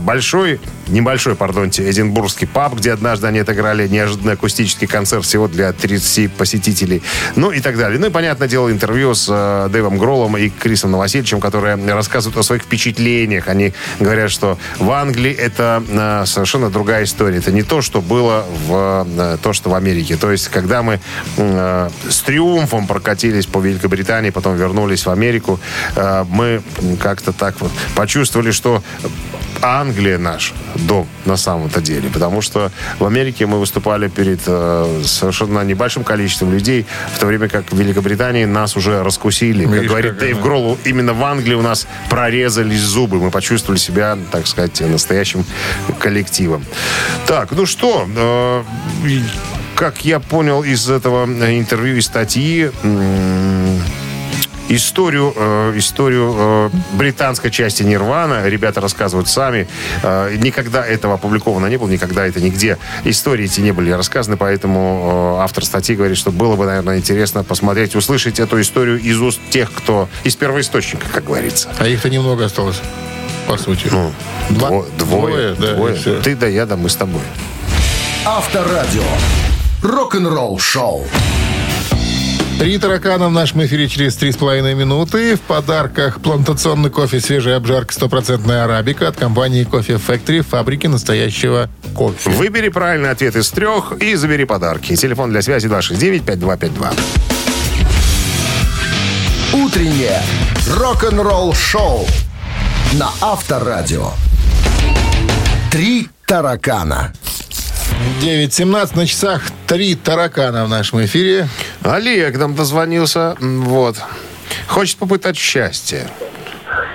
Большой, небольшой, пардонте, Эдинбургский паб, где однажды они отыграли неожиданный акустический концерт всего для 30 посетителей. Ну и так далее. Ну и, понятное дело, интервью с Дэйвом Гроллом и Крисом Новосельевичем, которые рассказывают о своих впечатлениях. Они говорят, что в Англии это совершенно другая история. Это не то, что было в э, то, что в Америке. То есть, когда мы э, с триумфом прокатились по Великобритании, потом вернулись в Америку, э, мы как-то так вот почувствовали, что Англия наш дом на самом-то деле. Потому что в Америке мы выступали перед э, совершенно небольшим количеством людей, в то время как в Великобритании нас уже раскусили. Как Видишь, говорит как Дэйв. Гролл, именно в Англии у нас прорезались зубы. Мы почувствовали себя, так сказать, настоящим коллективом. Так, ну что, э, как я понял из этого интервью и статьи, Историю, э, историю э, британской части Нирвана ребята рассказывают сами. Э, никогда этого опубликовано не было, никогда это нигде. Истории эти не были рассказаны, поэтому э, автор статьи говорит, что было бы, наверное, интересно посмотреть, услышать эту историю из уст тех, кто из первоисточника, как говорится. А их-то немного осталось, по сути. Ну, Два- дво- двое, двое, да, двое. Ты да я, да мы с тобой. Авторадио. Рок-н-ролл шоу. Три таракана в нашем эфире через три с половиной минуты. В подарках плантационный кофе свежая обжарка стопроцентная арабика от компании Кофе Factory, фабрики настоящего кофе. Выбери правильный ответ из трех и забери подарки. Телефон для связи 269-5252. Утреннее рок-н-ролл шоу на Авторадио. Три таракана. 9.17 на часах. Три таракана в нашем эфире. Олег нам дозвонился. Вот. Хочет попытать счастье.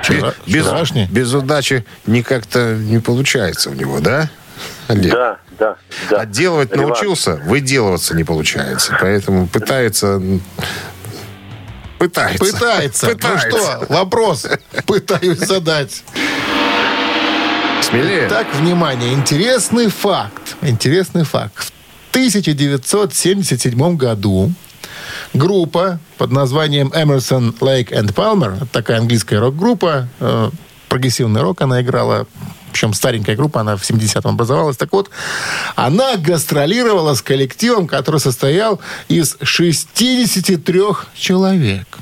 Вчера- без, вчерашний? без удачи никак-то не получается у него, да? Олег? Да, да, да. Отделывать Реванш. научился, выделываться не получается. Поэтому пытается... Пытается. Пытается. Пытается. Ну что, вопрос пытаюсь задать. Смелее. Так, внимание, интересный факт. Интересный факт. В 1977 году группа под названием Emerson, Lake and Palmer, такая английская рок-группа, э, прогрессивный рок она играла, причем старенькая группа, она в 70-м образовалась. Так вот, она гастролировала с коллективом, который состоял из 63 человек.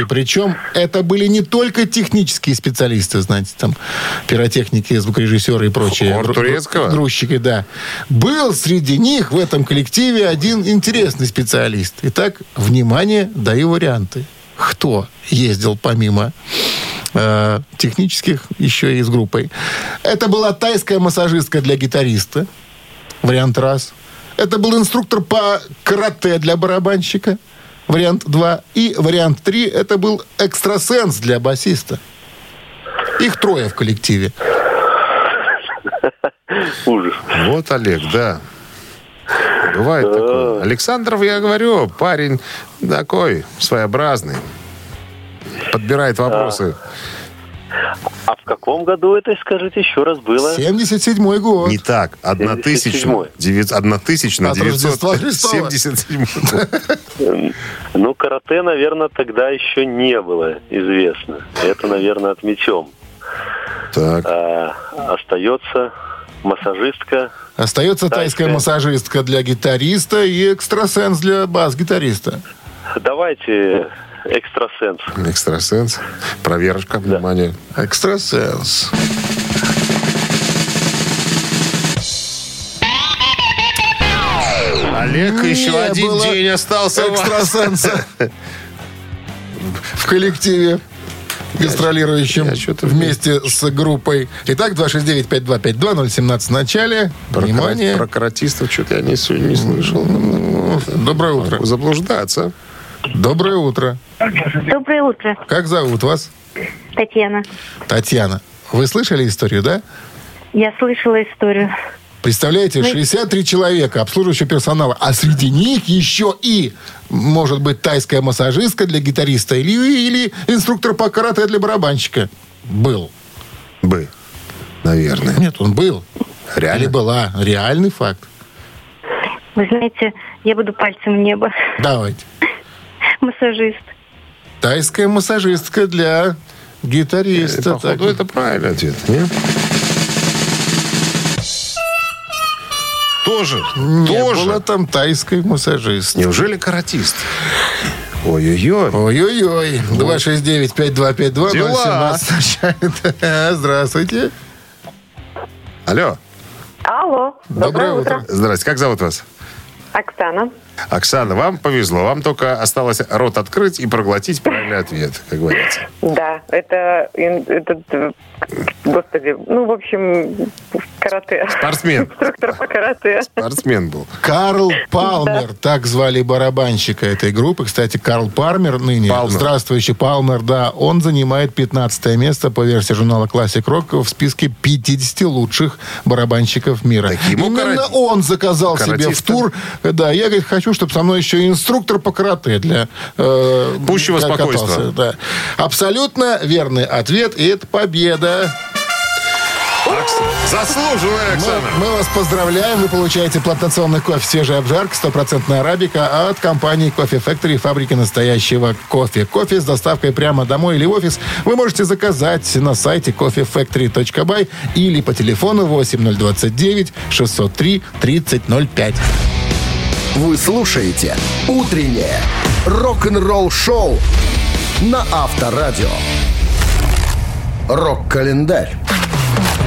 И причем это были не только технические специалисты, знаете, там пиротехники, звукорежиссеры и прочие. Хор турецкого? Грузчики, да. Был среди них в этом коллективе один интересный специалист. Итак, внимание, даю варианты. Кто ездил помимо э, технических еще и с группой? Это была тайская массажистка для гитариста. Вариант раз. Это был инструктор по карате для барабанщика. Вариант 2. И вариант 3. Это был экстрасенс для басиста. Их трое в коллективе. Ужас. Вот Олег, да. Бывает такое. Александров, я говорю, парень такой своеобразный. Подбирает вопросы. А в каком году это, скажите, еще раз было? 77 год. Не так. 77-й. 1977. Ну, карате, наверное, тогда еще не было известно. Это, наверное, отметем. Так. А, остается Массажистка. Остается тайская Тайская. массажистка для гитариста и экстрасенс для бас-гитариста. Давайте экстрасенс. Экстрасенс. Проверочка, внимание. Экстрасенс. Олег, еще Не один было день остался. у вас. Экстрасенса. В коллективе гастролирующем я чё-то вместе с группой. Итак, 269-5252-017 в начале. Про, Внимание. про каратистов что-то я не, не слышал. Доброе утро. Могу заблуждаться. Доброе утро. Доброе утро, Как зовут вас? Татьяна. Татьяна. Вы слышали историю, да? Я слышала историю. Представляете, 63 человека обслуживающего персонала, а среди них еще и, может быть, тайская массажистка для гитариста или, или инструктор по карате для барабанщика. Был. Бы. Наверное. Нет, он был. Реально? Или была. Реальный факт. Вы знаете, я буду пальцем в небо. Давайте. Массажист. Тайская массажистка для гитариста. Походу, Так. это правильный ответ. Нет? Тоже. Не тоже. было там тайской массажистки. Неужели каратист? Ой-ой-ой. Ой-ой-ой. 269-5252. Дела. 017. Здравствуйте. Алло. Алло. Доброе утро. Здрасте. Как зовут вас? Оксана. Оксана, вам повезло. Вам только осталось рот открыть и проглотить правильный ответ, как говорится. Да, это, этот, э, господи, ну, в общем, карате. Спортсмен. Инструктор по карате. Спортсмен был. Карл Палмер, так звали барабанщика этой группы. Кстати, Карл Пармер ныне, Палмер. здравствующий Палмер, да, он занимает 15 место по версии журнала Classic Rock в списке 50 лучших барабанщиков мира. Так ему Именно карат- он заказал себе в тур. Да, я, говорит, хочу, чтобы со мной еще и инструктор по карате для... Э, Пущего спокойствия. катался, да. Абсолютно верный ответ, и это победа. Заслуженная, Мы, Оксана. мы вас поздравляем. Вы получаете плантационный кофе «Свежая обжарка», стопроцентная арабика от компании «Кофе Factory», фабрики настоящего кофе. Кофе с доставкой прямо домой или в офис вы можете заказать на сайте coffeefactory.by или по телефону 8029 603 3005. Вы слушаете «Утреннее рок-н-ролл-шоу» на Авторадио. Рок-календарь.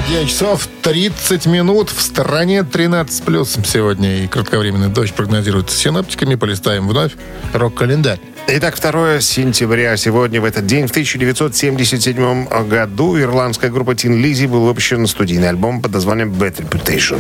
9 часов 30 минут. В стране 13 плюс сегодня. И кратковременный дождь прогнозируется синоптиками. Полистаем вновь рок-календарь. Итак, 2 сентября. Сегодня, в этот день, в 1977 году, ирландская группа Tin Lizzy был выпущен студийный альбом под названием Bad Reputation.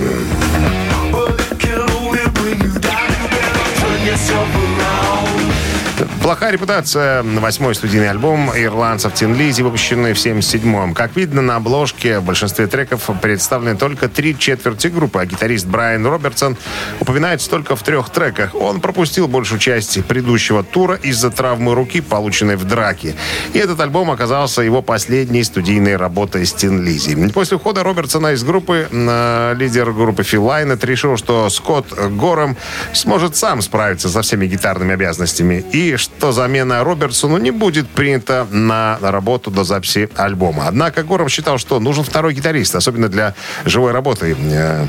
Плохая репутация. Восьмой студийный альбом ирландцев Тин Лизи, выпущенный в 77-м. Как видно, на обложке в большинстве треков представлены только три четверти группы, а гитарист Брайан Робертсон упоминается только в трех треках. Он пропустил большую часть предыдущего тура из-за травмы руки, полученной в драке. И этот альбом оказался его последней студийной работой с Тин Лизи. После ухода Робертсона из группы э, лидер группы Фил Лайнет решил, что Скотт Гором сможет сам справиться со всеми гитарными обязанностями и что замена Робертсону не будет принята на работу до записи альбома. Однако Гором считал, что нужен второй гитарист, особенно для живой работы, э,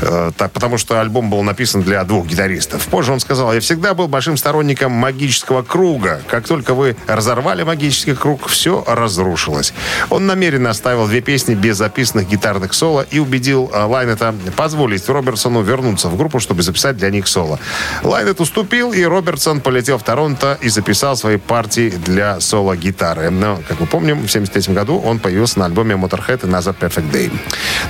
э, так, потому что альбом был написан для двух гитаристов. Позже он сказал, я всегда был большим сторонником магического круга. Как только вы разорвали магический круг, все разрушилось. Он намеренно оставил две песни без записанных гитарных соло и убедил э, Лайнета позволить Робертсону вернуться в группу, чтобы записать для них соло. Лайнет уступил, и Робертсон полетел в Торонто и записал свои партии для соло-гитары. Но, как мы помним, в 1973 году он появился на альбоме Motorhead Another Perfect Day.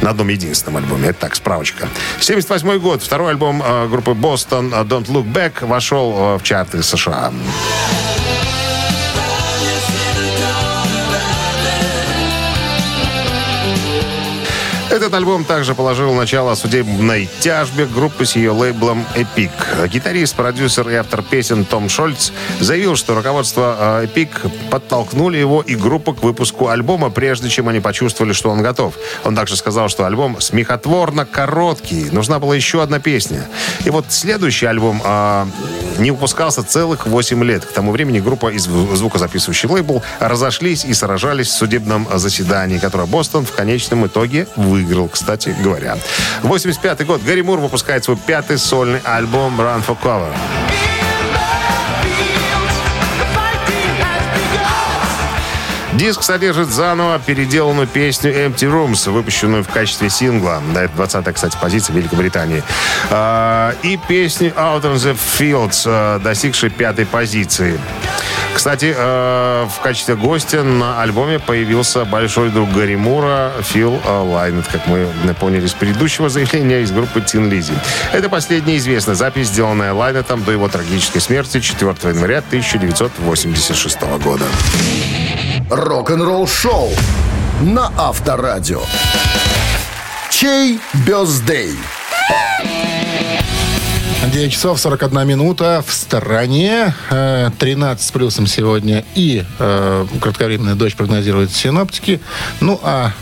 На одном единственном альбоме. Это так, справочка. 1978 год. Второй альбом э, группы Boston Don't Look Back вошел э, в чарты США. Этот альбом также положил начало судебной тяжбе группы с ее лейблом Epic. Гитарист, продюсер и автор песен Том Шольц заявил, что руководство э, Epic подтолкнули его и группу к выпуску альбома, прежде чем они почувствовали, что он готов. Он также сказал, что альбом смехотворно короткий, нужна была еще одна песня. И вот следующий альбом э, не выпускался целых 8 лет. К тому времени группа и зв- звукозаписывающий лейбл разошлись и сражались в судебном заседании, которое Бостон в конечном итоге выиграл, кстати говоря. 85 год. Гарри Мур выпускает свой пятый сольный альбом «Run for Cover». Диск содержит заново переделанную песню Empty Rooms, выпущенную в качестве сингла. Да, это 20-я, кстати, позиция Великобритании. А, и песню Out on the Fields, а, достигшей пятой позиции. Кстати, э, в качестве гостя на альбоме появился большой друг Гарри Мура Фил Лайнет, как мы поняли из предыдущего заявления из группы Тин Лизи. Это последняя известная запись, сделанная Лайнетом до его трагической смерти 4 января 1986 года. Рок-н-ролл шоу на Авторадио. Чей бездей? 9 часов 41 минута в стороне. Э, 13 с плюсом сегодня. И э, кратковременная дождь прогнозируют синоптики. Ну, а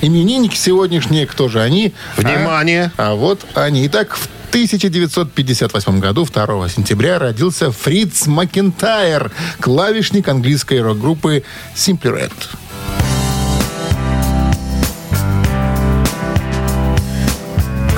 именинники сегодняшние, кто же они? Внимание! А, а вот они. Итак, в 1958 году, 2 сентября, родился Фриц Макентайр, клавишник английской рок-группы Simply Red.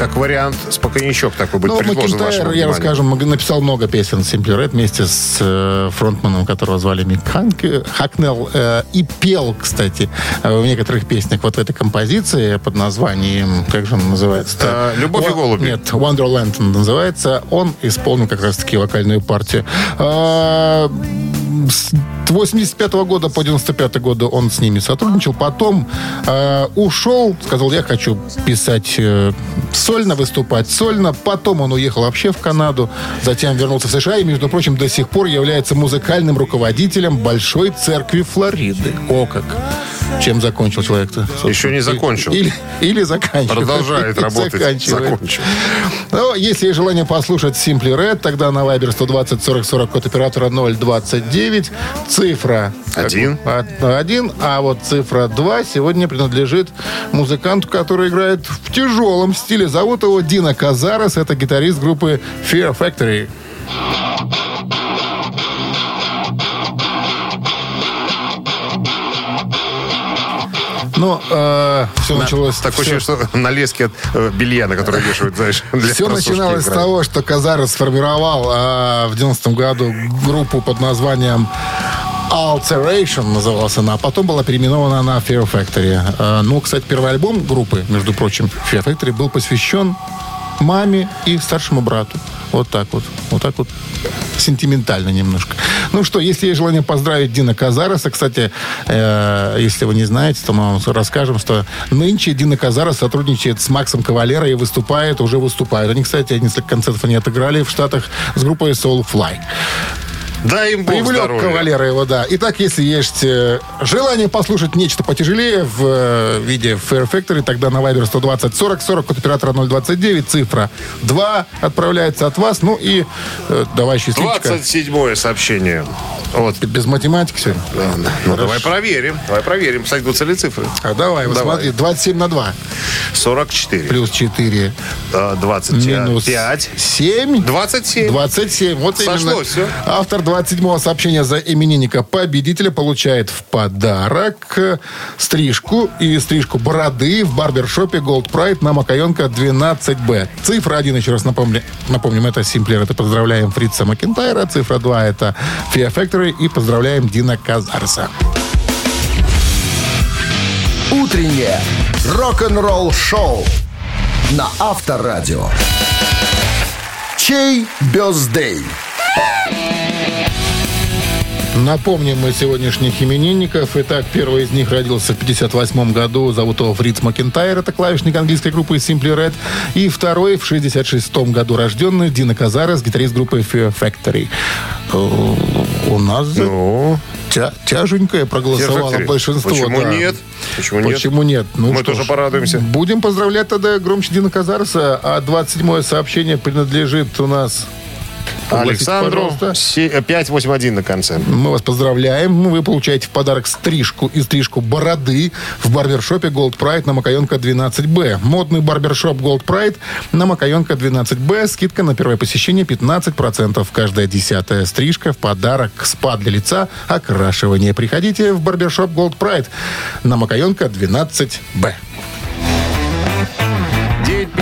Как вариант, спокойничок такой будет Ну, предложен Макентайр, я расскажу, написал много песен Simply Red вместе с э, фронтманом, которого звали Мик Ханк- Хакнелл. э, и пел, кстати, э, в некоторых песнях вот этой композиции под названием, как же он называется? А, «Любовь и голуби». Нет, Wonderland называется. Он исполнил как раз-таки вокальную партию. А, с 85 года по 95 года он с ними сотрудничал. Потом э, ушел, сказал, я хочу писать э, сольно, выступать сольно. Потом он уехал вообще в Канаду. Затем вернулся в США и, между прочим, до сих пор является музыкальным руководителем Большой Церкви Флориды. О как! Чем закончил человек-то? Еще не закончил. Или, или заканчивает. Продолжает работать. Заканчивает. Закончил. Ну, если есть желание послушать Simply Red, тогда на Viber 120 40 40 код оператора 029. Цифра Один. а- Один, а вот цифра 2 сегодня принадлежит музыканту, который играет в тяжелом стиле. Зовут его Дина Казарес. Это гитарист группы Fear Factory. Ну, все началось... Такое всё- ощущение, что на леске от э, белья, на который вешают, знаешь, для Все начиналось с играют. того, что Казарес сформировал а, в 90 году группу под названием Alteration называлась она, а потом была переименована на Fear Factory. А, ну, кстати, первый альбом группы, между прочим, Fear Factory, был посвящен маме и старшему брату. Вот так вот. Вот так вот сентиментально немножко. Ну что, если есть желание поздравить Дина Казареса, кстати, э, если вы не знаете, то мы вам расскажем, что нынче Дина Казарес сотрудничает с Максом Кавалера и выступает, уже выступает. Они, кстати, несколько концертов они отыграли в Штатах с группой Soulfly. Дай им бог Привлек здоровья. кавалера его, да. Итак, если есть э, желание послушать нечто потяжелее в э, виде Fair Factory, тогда на Viber 120 40 40 от оператора 029, цифра 2 отправляется от вас. Ну и э, давай счастливчика. 27 сообщение. Вот. Без математики сегодня? Ладно. Ну, давай проверим. Давай проверим, сойдутся ли цифры. А давай, Давай. смотри, 27 на 2. 44. Плюс 4. э, 25. Минус 7. 27. 27. Вот Сошлось именно. всё. Автор 27-го сообщения за именинника победителя получает в подарок стрижку и стрижку бороды в барбершопе Gold Pride на Макаенко 12Б. Цифра 1, еще раз напомню, напомним, это Симплер. Это поздравляем Фрица Макентайра. Цифра 2 это Fear Factory. И поздравляем Дина Казарса. Утреннее рок-н-ролл-шоу на Авторадио. Чей бездей? Напомним мы сегодняшних именинников. Итак, первый из них родился в 58 году. Зовут его Фриц Макентайр. Это клавишник английской группы Simply Red. И второй в 66 году рожденный Дина Казарес, гитарист группы Fear Factory. Э, У нас Ну, тя- тяженькое проголосовало большинство. Почему да. нет? Почему нет? Почему нет? Ну, Мы тоже ж, порадуемся. Будем поздравлять тогда громче Дина Казарса. А 27-е сообщение принадлежит у нас Александру пожалуйста. се- э, 581 на конце. Мы вас поздравляем. Вы получаете в подарок стрижку и стрижку бороды в барбершопе Gold Pride на Макаенко 12Б. Модный барбершоп Gold Pride на Макаенко 12Б. Скидка на первое посещение 15%. Каждая десятая стрижка в подарок. Спа для лица, окрашивание. Приходите в барбершоп Gold Pride на Макаенко 12Б.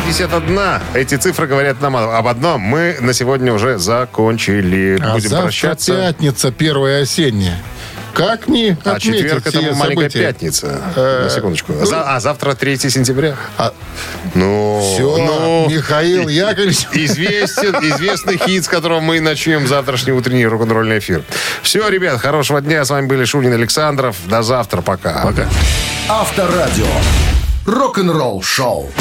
9.51. Эти цифры говорят нам о- об одном. Мы на сегодня уже закончили. А Будем завтра прощаться. пятница, первая осенняя. Как не А четверг это маленькая события? пятница. Э, На секундочку. А за- а завтра 3 сентября. А- Ну, Все, ну, Михаил Яковлевич. Известен, известный хит, с которого мы начнем завтрашний утренний рок-н-ролльный эфир. Все, ребят, хорошего дня. С вами были Шунин Александров. До завтра. Пока. Пока. Авторадио. Рок-н-ролл шоу.